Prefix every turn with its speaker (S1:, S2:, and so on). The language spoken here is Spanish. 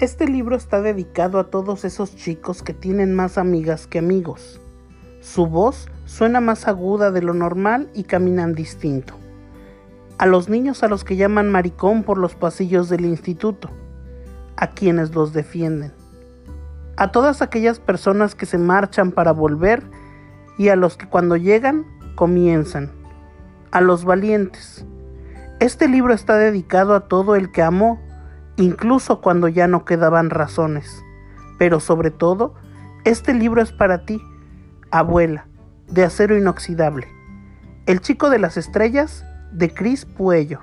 S1: Este libro está dedicado a todos esos chicos que tienen más amigas que amigos. Su voz suena más aguda de lo normal y caminan distinto. A los niños a los que llaman maricón por los pasillos del instituto. A quienes los defienden. A todas aquellas personas que se marchan para volver y a los que cuando llegan comienzan. A los valientes. Este libro está dedicado a todo el que amó incluso cuando ya no quedaban razones. Pero sobre todo, este libro es para ti, abuela, de acero inoxidable. El chico de las estrellas, de Cris Puello.